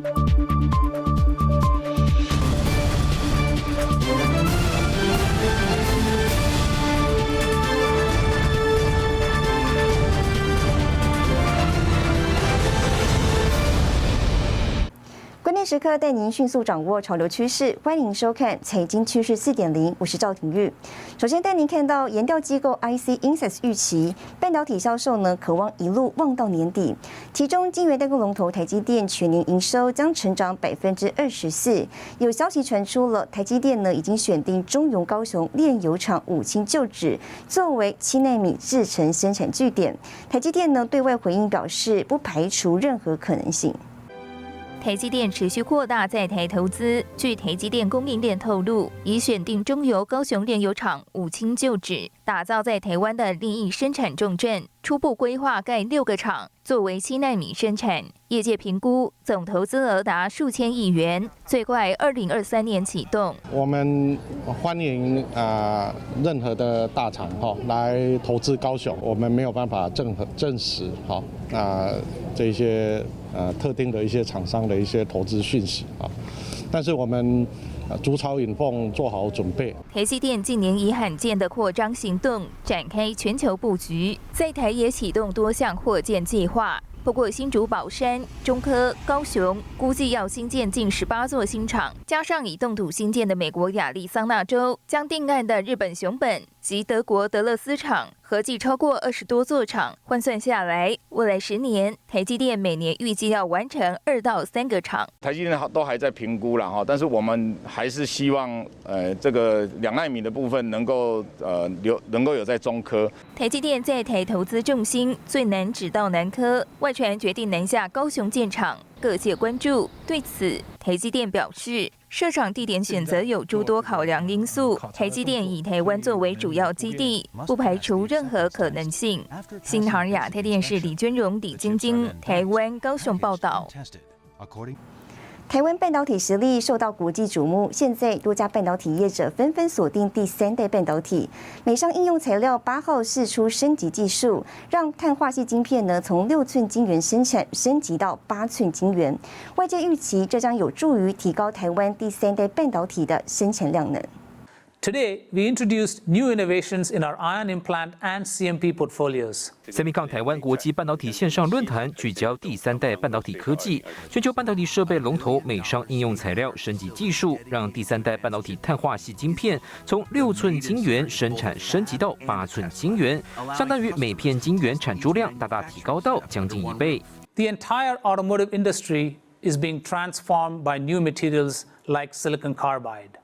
Thank you. 时刻带您迅速掌握潮流趋势，欢迎收看《财经趋势四点零》，我是赵廷玉。首先带您看到研调机构 IC Insights 预期半导体销售呢，渴望一路望到年底。其中，晶圆代工龙头台积电全年营收将成长百分之二十四。有消息传出了，台积电呢已经选定中油高雄炼油厂五清旧址作为七纳米制程生产据点。台积电呢对外回应表示，不排除任何可能性。台积电持续扩大在台投资。据台积电供应链透露，已选定中油高雄炼油厂五清旧址，打造在台湾的另一生产重镇。初步规划盖六个厂，作为七纳米生产。业界评估总投资额达数千亿元，最快二零二三年启动。我们欢迎啊任何的大厂哈来投资高雄，我们没有办法证证实哈啊这些。呃，特定的一些厂商的一些投资讯息啊，但是我们竹草引凤做好准备。台积电近年以罕见的扩张行动展开全球布局，在台也启动多项扩建计划。不过，新竹宝山、中科、高雄估计要新建近十八座新厂，加上以动土新建的美国亚利桑那州，将定案的日本熊本及德国德勒斯厂。合计超过二十多座厂，换算下来，未来十年台积电每年预计要完成二到三个厂。台积电都还在评估了哈，但是我们还是希望，呃，这个两纳米的部分能够呃留，能够有在中科。台积电在台投资重心最难指到南科，外传决定南下高雄建厂，各界关注。对此，台积电表示。设厂地点选择有诸多考量因素，台积电以台湾作为主要基地，不排除任何可能性。新唐亚太电视李娟荣、李晶晶，台湾高雄报道。台湾半导体实力受到国际瞩目，现在多家半导体业者纷纷锁定第三代半导体。美商应用材料八号试出升级技术，让碳化系晶片呢从六寸晶圆生产升级到八寸晶圆。外界预期这将有助于提高台湾第三代半导体的生产量能。Today, we introduced new innovations in our ion implant and CMP portfolios. Semicon 台湾国际半导体线上论坛聚焦第三代半导体科技，全球半导体设备龙头美商应用材料升级技术，让第三代半导体碳化系晶片从六寸晶圆生产升级到八寸晶圆，相当于每片晶圆产出量大大提高到将近一倍。The entire automotive industry is being transformed by new materials like silicon carbide.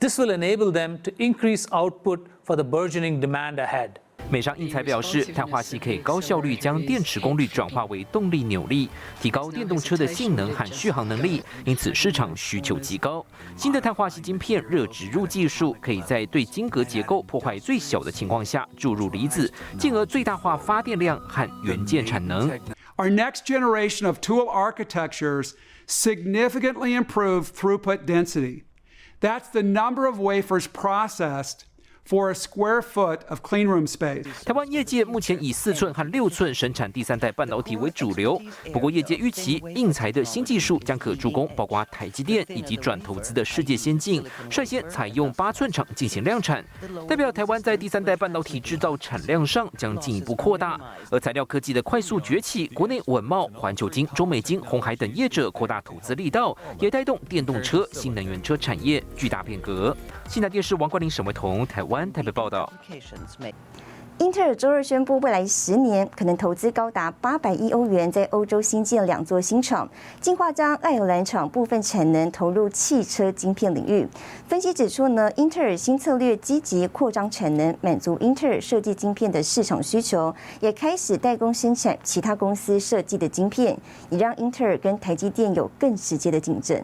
This will enable them to increase output for the burgeoning demand ahead. 美商英材表示，碳化系可以高效率将电池功率转化为动力扭力，提高电动车的性能和续航能力，因此市场需求极高。新的碳化系晶片热植入技术，可以在对晶格结构破坏最小的情况下注入离子，进而最大化发电量和元件产能。Our next generation of tool architectures significantly improve throughput density. That's the number of wafers processed for a square foot of clean room space。台湾业界目前以四寸和六寸生产第三代半导体为主流，不过业界预期硬材的新技术将可助攻包括台积电以及转投资的世界先进，率先采用八寸厂进行量产，代表台湾在第三代半导体制造产量上将进一步扩大。而材料科技的快速崛起，国内稳茂、环球金、中美金、红海等业者扩大投资力道，也带动电动车、新能源车产业巨大变革。新台电视王冠林、沈维彤，台湾。台北报道。英特尔周二宣布，未来十年可能投资高达八百亿欧元，在欧洲新建两座新厂，计划将爱尔兰厂部分产能投入汽车晶片领域。分析指出呢，英特尔新策略积极扩张产能，满足英特尔设计晶片的市场需求，也开始代工生产其他公司设计的晶片，也让英特尔跟台积电有更直接的竞争。《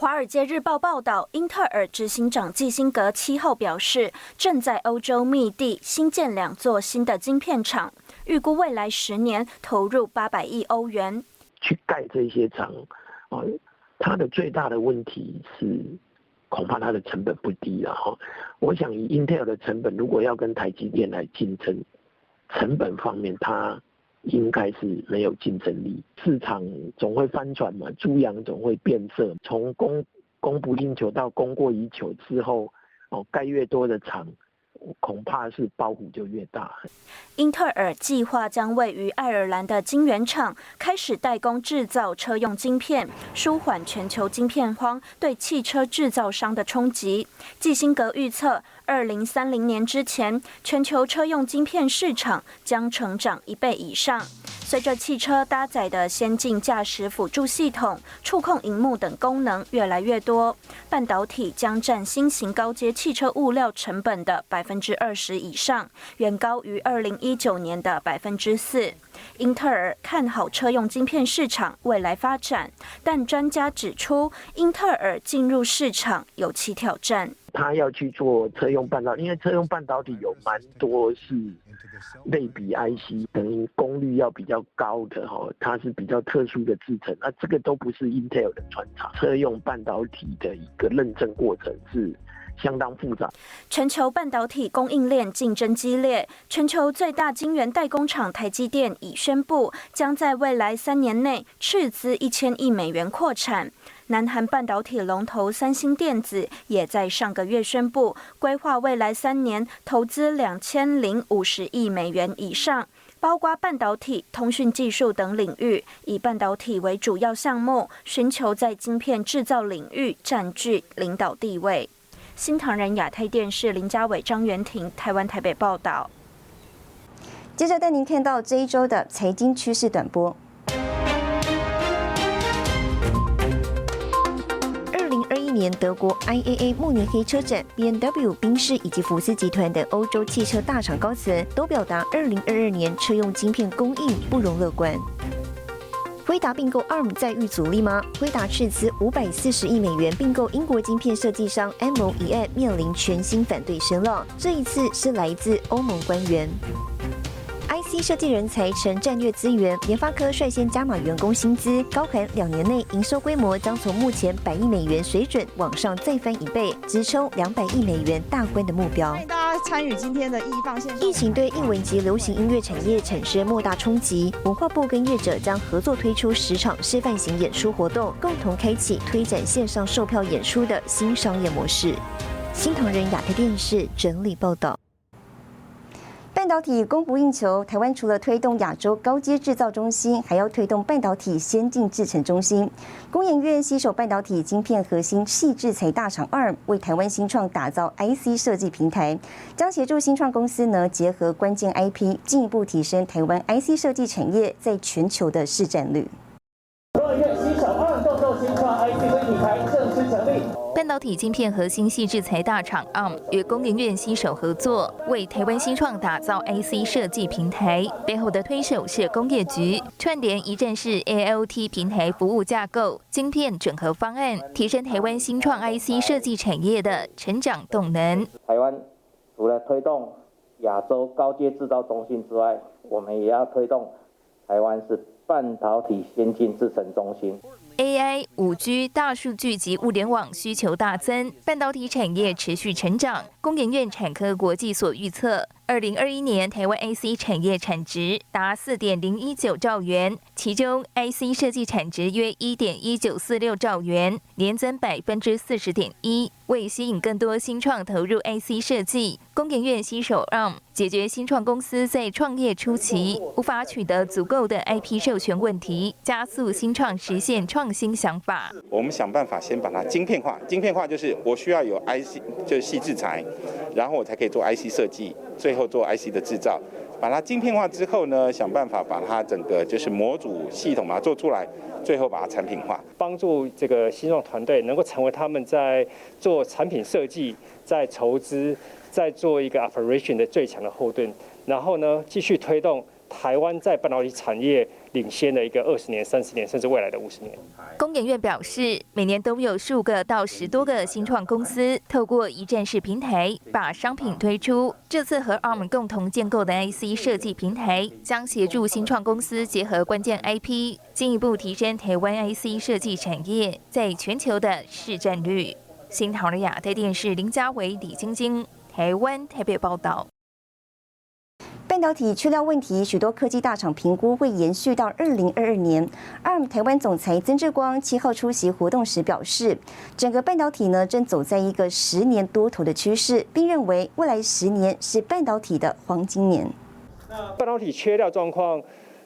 华尔街日报》报道，英特尔执行长基辛格七号表示，正在欧洲密地新建两座新的晶片厂，预估未来十年投入八百亿欧元去盖这些厂。啊，它的最大的问题是，恐怕它的成本不低了哈。我想以英特尔的成本，如果要跟台积电来竞争，成本方面它应该是没有竞争力。市场总会翻转嘛，猪羊总会变色，从供供不应求到供过于求之后，哦，盖越多的厂。恐怕是包袱就越大。英特尔计划将位于爱尔兰的晶圆厂开始代工制造车用晶片，舒缓全球晶片荒对汽车制造商的冲击。基辛格预测，二零三零年之前，全球车用晶片市场将成长一倍以上。随着汽车搭载的先进驾驶辅助系统、触控荧幕等功能越来越多，半导体将占新型高阶汽车物料成本的百分之二十以上，远高于二零一九年的百分之四。英特尔看好车用晶片市场未来发展，但专家指出，英特尔进入市场有其挑战。他要去做车用半导体，因为车用半导体有蛮多是。类比 IC 等于功率要比较高的哈，它是比较特殊的制程，那这个都不是 Intel 的专长。车用半导体的一个认证过程是相当复杂。全球半导体供应链竞争激烈，全球最大晶圆代工厂台积电已宣布，将在未来三年内斥资一千亿美元扩产。南韩半导体龙头三星电子也在上个月宣布，规划未来三年投资两千零五十亿美元以上，包括半导体、通讯技术等领域，以半导体为主要项目，寻求在晶片制造领域占据领导地位。新唐人亚太电视林家伟、张元婷，台湾台北报道。接着带您看到这一周的财经趋势短波。年德国 IAA 慕尼黑车展，B N W、宾士以及福斯集团等欧洲汽车大厂高层都表达，二零二二年车用晶片供应不容乐观。辉达并购 ARM 再遇阻力吗？辉达斥资五百四十亿美元并购英国晶片设计商 MOE 案，面临全新反对声浪，这一次是来自欧盟官员。IC 设计人才成战略资源，研发科率先加码员工薪资，高喊两年内营收规模将从目前百亿美元水准往上再翻一倍，直冲两百亿美元大关的目标。欢迎大家参与今天的艺放线。疫情对艺文及流行音乐产业产生莫大冲击，文化部跟业者将合作推出十场示范型演出活动，共同开启推展线上售票演出的新商业模式。新唐人亚太电视整理报道。半导体供不应求，台湾除了推动亚洲高阶制造中心，还要推动半导体先进制程中心。工研院携手半导体晶片核心细制材大厂 ARM，为台湾新创打造 IC 设计平台，将协助新创公司呢结合关键 IP，进一步提升台湾 IC 设计产业在全球的市占率。半导体晶片核心系制裁大厂 ARM 与工研院携手合作，为台湾新创打造 IC 设计平台。背后的推手是工业局，串联一站式 ALT 平台服务架构、晶片整合方案，提升台湾新创 IC 设计产业的成长动能。台湾除了推动亚洲高阶制造中心之外，我们也要推动台湾是半导体先进制程中心。AI、五 G、大数据及物联网需求大增，半导体产业持续成长。工研院产科国际所预测，二零二一年台湾 IC 产业产值达四点零一九兆元，其中 IC 设计产值约一点一九四六兆元，年增百分之四十点一。为吸引更多新创投入 IC 设计，工研院携手让解决新创公司在创业初期无法取得足够的 IP 授权问题，加速新创实现创新想法。我们想办法先把它晶片化，晶片化就是我需要有 IC，就是细制材，然后我才可以做 IC 设计，最后做 IC 的制造。把它晶片化之后呢，想办法把它整个就是模组系统把它做出来。最后把它产品化，帮助这个新创团队能够成为他们在做产品设计、在筹资、在做一个 operation 的最强的后盾，然后呢，继续推动。台湾在半导体产业领先的一个二十年、三十年，甚至未来的五十年。工研院表示，每年都有数个到十多个新创公司透过一站式平台把商品推出。这次和 ARM 共同建构的 IC 设计平台，将协助新创公司结合关键 IP，进一步提升台湾 IC 设计产业在全球的市占率。新唐人亚太电视林家伟、李晶晶，台湾台北报道。半导体缺料问题，许多科技大厂评估会延续到二零二二年。ARM 台湾总裁曾志光七号出席活动时表示，整个半导体呢正走在一个十年多头的趋势，并认为未来十年是半导体的黄金年。半导体缺料状况，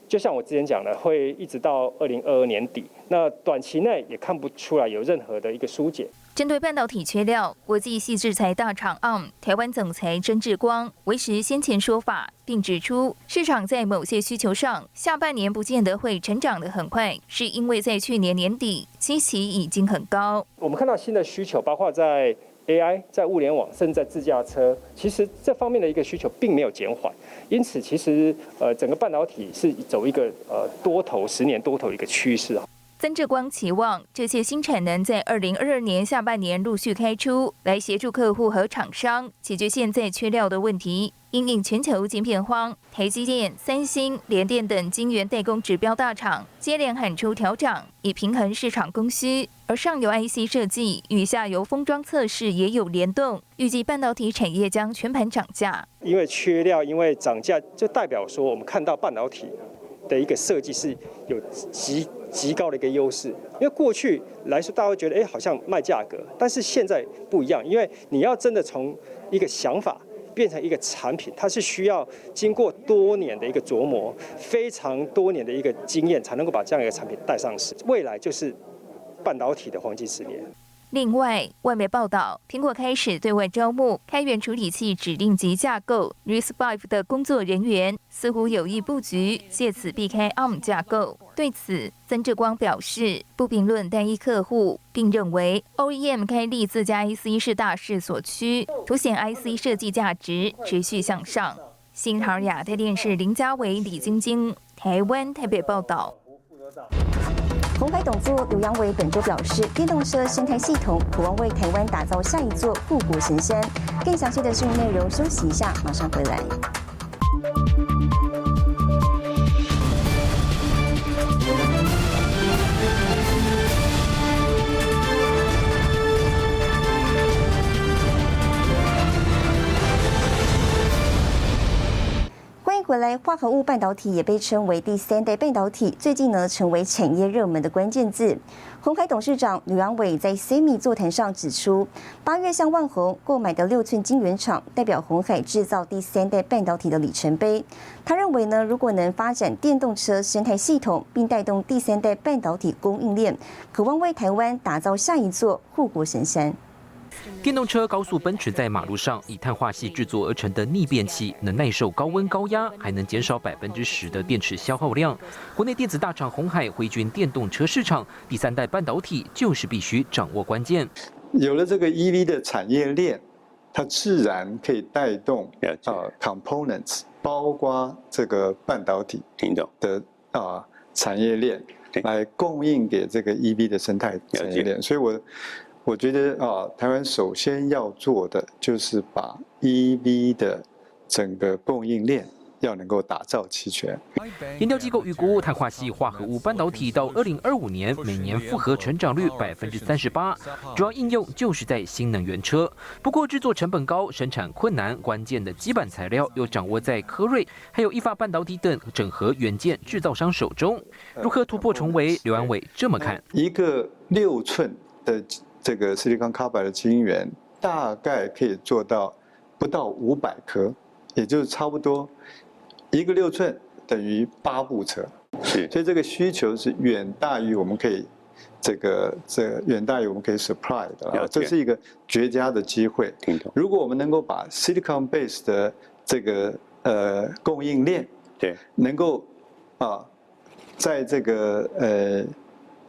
就像我之前讲的，会一直到二零二二年底。那短期内也看不出来有任何的一个疏解。针对半导体缺料，国际系制裁大厂 ARM 台湾总裁曾志光维持先前说法，并指出市场在某些需求上下半年不见得会成长得很快，是因为在去年年底基期已经很高。我们看到新的需求，包括在 AI、在物联网，甚至在自驾车，其实这方面的一个需求并没有减缓。因此，其实呃整个半导体是走一个呃多头十年多头一个趋势啊。曾志光期望这些新产能在二零二二年下半年陆续开出来，协助客户和厂商解决现在缺料的问题。因应全球晶片荒，台积电、三星、联电等晶圆代工指标大厂接连喊出调涨，以平衡市场供需。而上游 IC 设计与下游封装测试也有联动，预计半导体产业将全盘涨价。因为缺料，因为涨价，就代表说我们看到半导体的一个设计是有极。极高的一个优势，因为过去来说，大家会觉得，哎，好像卖价格，但是现在不一样，因为你要真的从一个想法变成一个产品，它是需要经过多年的一个琢磨，非常多年的一个经验，才能够把这样一个产品带上市。未来就是半导体的黄金十年。另外，外媒报道，苹果开始对外招募开源处理器指令集架构 RISC-V 的工作人员，似乎有意布局，借此避开 ARM 架构。对此，曾志光表示不评论单一客户，并认为 OEM 开立自家 IC 是大势所趋，凸显 IC 设计价值持续向上。新唐亚太电视林家伟、李晶晶，台湾台北报道。红海董座刘扬伟本周表示，电动车生态系统渴望为台湾打造下一座富国神山。更详细的新闻内容，休息一下，马上回来。回来，化合物半导体也被称为第三代半导体，最近呢成为产业热门的关键字。鸿海董事长吕阳伟在 CMI 座谈上指出，八月向万宏购买的六寸晶圆厂，代表鸿海制造第三代半导体的里程碑。他认为呢，如果能发展电动车生态系统，并带动第三代半导体供应链，渴望为台湾打造下一座护国神山。电动车高速奔驰在马路上，以碳化系制作而成的逆变器，能耐受高温高压，还能减少百分之十的电池消耗量。国内电子大厂红海回军电动车市场，第三代半导体就是必须掌握关键。有了这个 EV 的产业链，它自然可以带动啊 components，包括这个半导体的啊产业链，来供应给这个 EV 的生态产业链。所以我。我觉得啊，台湾首先要做的就是把 EV 的整个供应链要能够打造齐全。研究机构预估，碳化系化合物半导体到二零二五年每年复合成长率百分之三十八，主要应用就是在新能源车。不过制作成本高，生产困难，关键的基板材料又掌握在科瑞还有意法半导体等整合元件制造商手中。如何突破重围？刘安伟这么看：一个六寸的。这个 silicon carbide 的晶圆大概可以做到不到五百颗，也就是差不多一个六寸等于八部车。是，所以这个需求是远大于我们可以这个这远大于我们可以 supply 的。这是一个绝佳的机会。如果我们能够把 silicon base 的这个呃供应链，对，能够啊，在这个呃。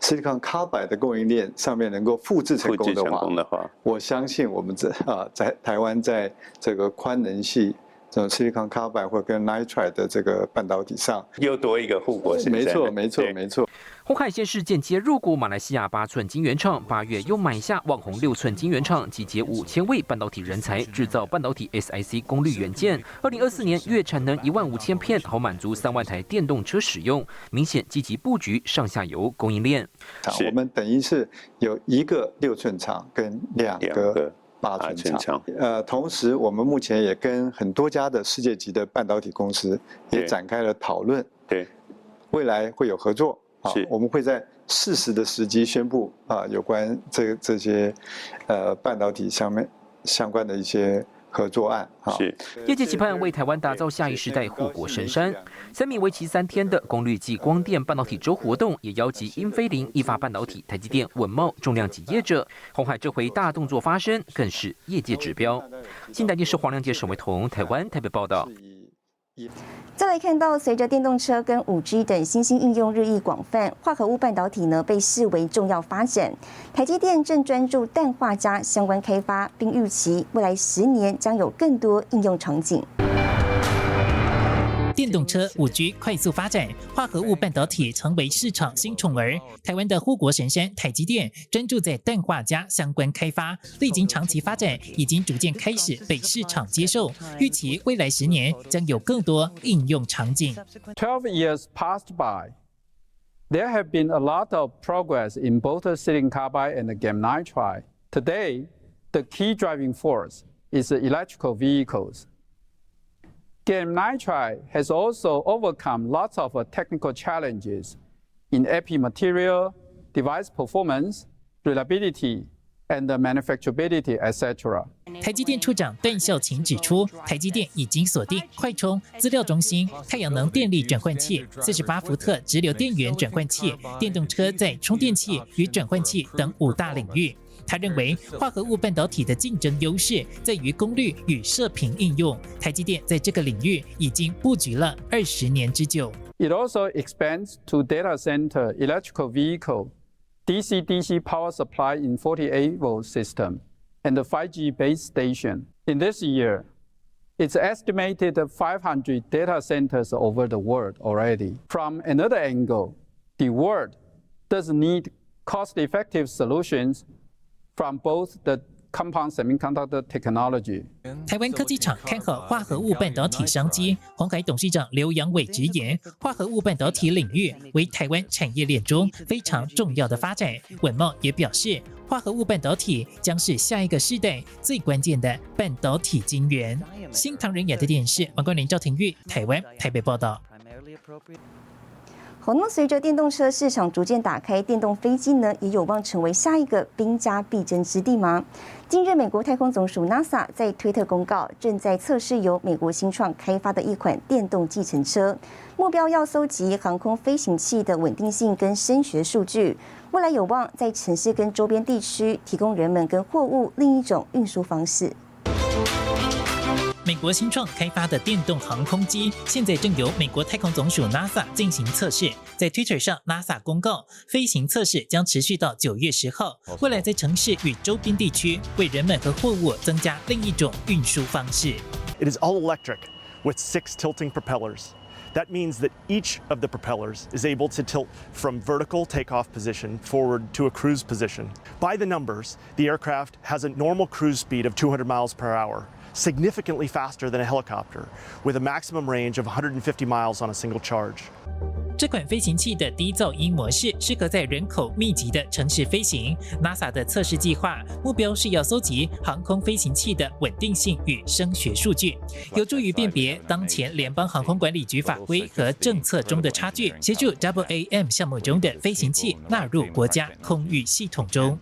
Silicon Carbide 的供应链上面能够复制成功的话，我相信我们这啊在台湾在这个宽能系。这种 silicon carbide 或跟 nitride 的这个半导体上，又多一个护国神没错，没错，没错。红海先是间接入股马来西亚八寸晶圆厂，八月又买下网红六寸晶圆厂，集结五千位半导体人才，制造半导体 SiC 功率元件。二零二四年月产能一万五千片，好满足三万台电动车使用。明显积极布局上下游供应链。我们等于是有一个六寸厂跟两个。八寸厂。呃，同时我们目前也跟很多家的世界级的半导体公司也展开了讨论。对，未来会有合作。啊，我们会在适时的时机宣布啊，有关这这些呃半导体上面相关的一些。合作案是业界期盼为台湾打造下一时代护国神山。三米为期三天的功率计光电半导体周活动，也邀集英飞凌、意法半导体、台积电、稳茂重量级业者。红海这回大动作发生，更是业界指标。新台电视黄亮杰、沈维彤，台湾台北报道。再来看到，随着电动车跟五 G 等新兴应用日益广泛，化合物半导体呢被视为重要发展。台积电正专注氮化镓相关开发，并预期未来十年将有更多应用场景。动车、五 G 快速发展，化合物半导体成为市场新宠儿。台湾的护国神山台积电专注在氮化镓相关开发，历经长期发展，已经逐渐开始被市场接受。预期未来十年将有更多应用场景。Twelve years passed by, there have been a lot of progress in both silicon carbide and gallium nitride. Today, the key driving force is electrical vehicles. Game nitride has also overcome lots of technical challenges in epi material, device performance, reliability, and manufacturability, etc. 台积电处长段孝勤指出，台积电已经锁定快充、资料中心、太阳能电力转换器、四十八伏特直流电源转换器、电动车在充电器与转换器等五大领域。他认为，化合物半导体的竞争优势在于功率与射频应用。台积电在这个领域已经布局了二十年之久。It also expands to data center, electrical vehicle, DC-DC power supply in 48 volt system, and the 5G base station. In this year, it's estimated 500 data centers over the world already. From another angle, the world does need cost-effective solutions from both the compound semiconductor technology. 台湾科技厂看好化合物半导体商机。鸿海董事长刘阳伟直言，化合物半导体领域为台湾产业链中非常重要的发展。稳茂也表示，化合物半导体将是下一个世代最关键的半导体晶圆。新唐人亚的电视王冠林、赵廷玉，台湾台北报道。好，那随着电动车市场逐渐打开，电动飞机呢也有望成为下一个兵家必争之地吗？近日，美国太空总署 NASA 在推特公告，正在测试由美国新创开发的一款电动计程车，目标要搜集航空飞行器的稳定性跟声学数据，未来有望在城市跟周边地区提供人们跟货物另一种运输方式。美国新创开发的电动航空机，现在正由美国太空总署 NASA 进行测试。在 Twitter 上，NASA 公告，飞行测试将持续到九月十号。未来在城市与周边地区，为人们和货物增加另一种运输方式。It is all electric with six tilting propellers. That means that each of the propellers is able to tilt from vertical takeoff position forward to a cruise position. By the numbers, the aircraft has a normal cruise speed of 200 miles per hour Significantly faster than a helicopter, with a maximum range of 150 miles on a single charge. 这款飞行器的低噪音模式适合在人口密集的城市飞行。NASA 的测试计划目标是要搜集航空飞行器的稳定性与声学数据，有助于辨别当前联邦航空管理局法规和政策中的差距，协助 WAM 项目中的飞行器纳入国家空域系统中。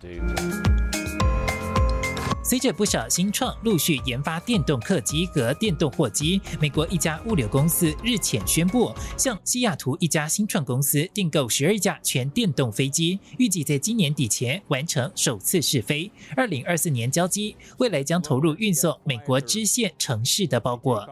随着不少新创陆续研发电动客机和电动货机，美国一家物流公司日前宣布，向西雅图一家新创公司订购十二架全电动飞机，预计在今年底前完成首次试飞，二零二四年交机，未来将投入运送美国支线城市的包裹。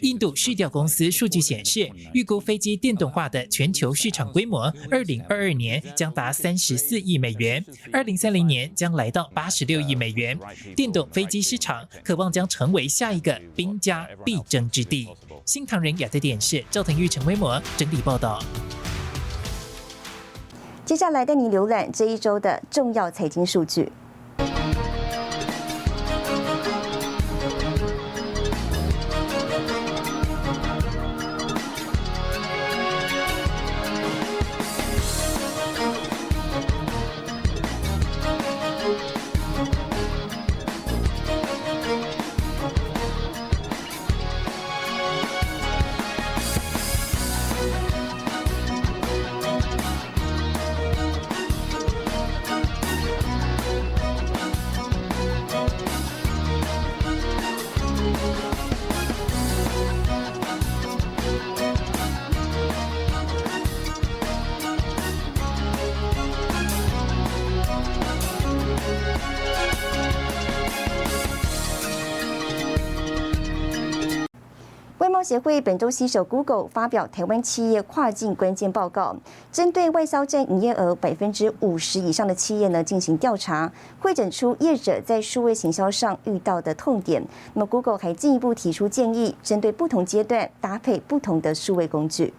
印度市调公司数据显示，预估飞机电动化的全球市场规模，二零二二年将达三十四亿美元，二零三零年将来到八十六亿美元。电动飞机市场渴望将成为下一个兵家必争之地。新唐人亚太电视赵腾玉、陈威模整理报道。接下来带你浏览这一周的重要财经数据。协会本周携手 Google 发表台湾企业跨境关键报告，针对外销占营业额百分之五十以上的企业呢进行调查，会诊出业者在数位行销上遇到的痛点。那么 Google 还进一步提出建议，针对不同阶段搭配不同的数位工具。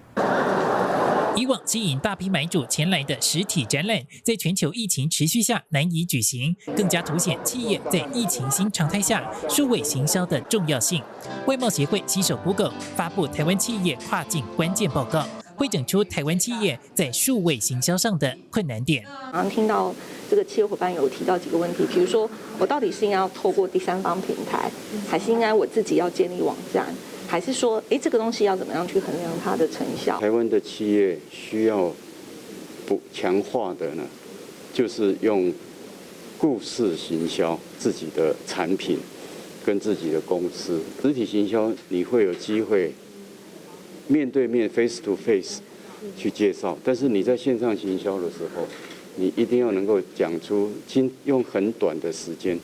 以往吸引大批买主前来的实体展览，在全球疫情持续下难以举行，更加凸显企业在疫情新常态下数位行销的重要性。外贸协会携手 Google 发布台湾企业跨境关键报告，会整出台湾企业在数位行销上的困难点。刚刚听到这个企业伙伴有提到几个问题，比如说我到底是应该要透过第三方平台，还是应该我自己要建立网站？还是说，哎，这个东西要怎么样去衡量它的成效？台湾的企业需要不强化的呢，就是用故事行销自己的产品跟自己的公司。实体行销你会有机会面对面 face to face 去介绍，但是你在线上行销的时候，你一定要能够讲出经用很短的时间。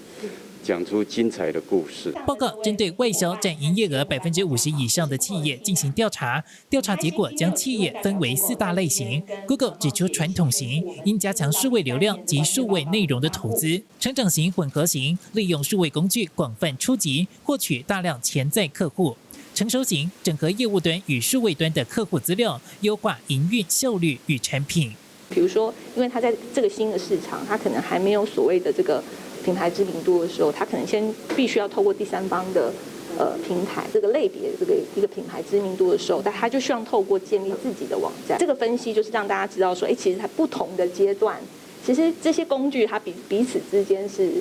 讲出精彩的故事。报告针对外销占营业额百分之五十以上的企业进行调查，调查结果将企业分为四大类型。Google 指出，传统型应加强数位流量及数位内容的投资；成长型、混合型利用数位工具广泛出击，获取大量潜在客户；成熟型整合业务端与数位端的客户资料，优化营运效率与产品。比如说，因为它在这个新的市场，它可能还没有所谓的这个。品牌知名度的时候，他可能先必须要透过第三方的呃平台这个类别这个一个品牌知名度的时候，但他就希望透过建立自己的网站。这个分析就是让大家知道说，哎，其实它不同的阶段，其实这些工具它彼彼此之间是。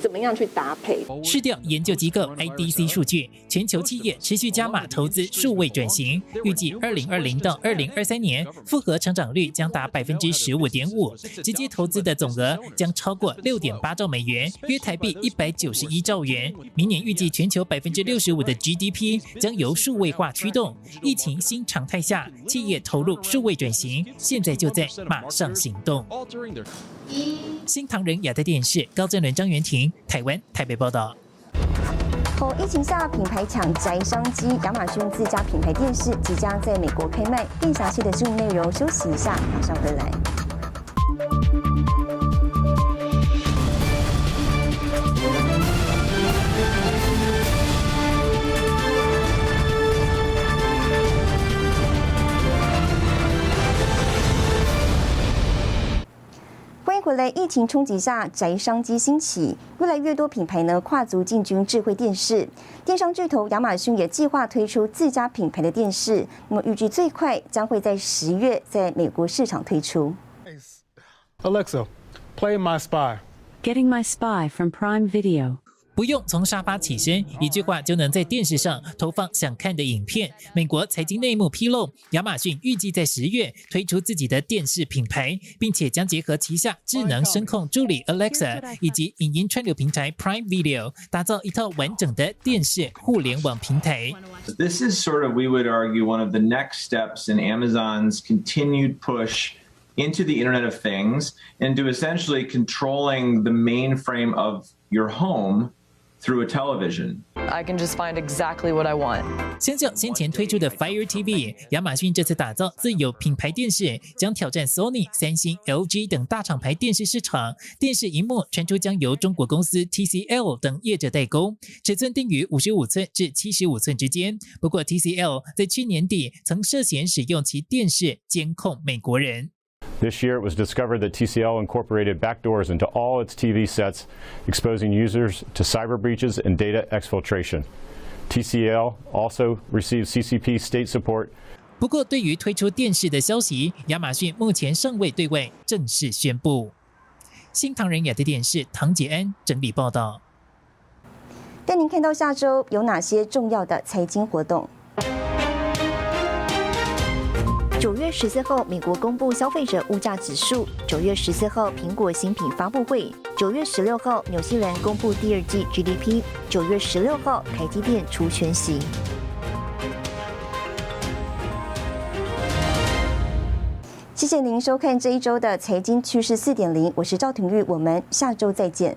怎么样去搭配？市调研究机构 IDC 数据，全球企业持续加码投资数位转型，预计二零二零到二零二三年复合成长率将达百分之十五点五，直接投资的总额将超过六点八兆美元，约台币一百九十一兆元。明年预计全球百分之六十五的 GDP 将由数位化驱动。疫情新常态下，企业投入数位转型，现在就在马上行动。新唐人亚太电视高振伦、张元婷，台湾台北报道。后疫情下品牌抢宅商机，亚马逊自家品牌电视即将在美国开卖。更详细的新闻内容，休息一下，马上回来。回来，疫情冲击下，宅商机兴起，越来越多品牌呢跨足进军智慧电视。电商巨头亚马逊也计划推出自家品牌的电视，那么预计最快将会在十月在美国市场推出。Alexa, play My Spy. Getting My Spy from Prime Video. 不用从沙发起身，一句话就能在电视上投放想看的影片。美国财经内幕披露，亚马逊预计在十月推出自己的电视品牌，并且将结合旗下智能声控助理 Alexa 以及影音串流平台 Prime Video，打造一套完整的电视互联网平台。This is sort of, we would argue, one of the next steps in Amazon's continued push into the Internet of Things, into essentially controlling the mainframe of your home. through a television. I can just find exactly what I want. 相较先前推出的 Fire TV，亚马逊这次打造自有品牌电视，将挑战 Sony、三星、LG 等大厂牌电视市场。电视荧幕传出将由中国公司 TCL 等业者代工，尺寸定于五十五寸至七十五寸之间。不过 TCL 在去年底曾涉嫌使用其电视监控美国人。This year, it was discovered that TCL incorporated backdoors into all its TV sets, exposing users to cyber breaches and data exfiltration. TCL also received CCP state support. 不过，对于推出电视的消息，亚马逊目前尚未对外正式宣布。新唐人亚的电视唐杰恩整理报道。带您看到下周有哪些重要的财经活动。十四号，美国公布消费者物价指数；九月十四号，苹果新品发布会；九月十六号，纽西兰公布第二季 GDP；九月十六号，台积电出全息。谢谢您收看这一周的财经趋势四点零，我是赵廷玉，我们下周再见。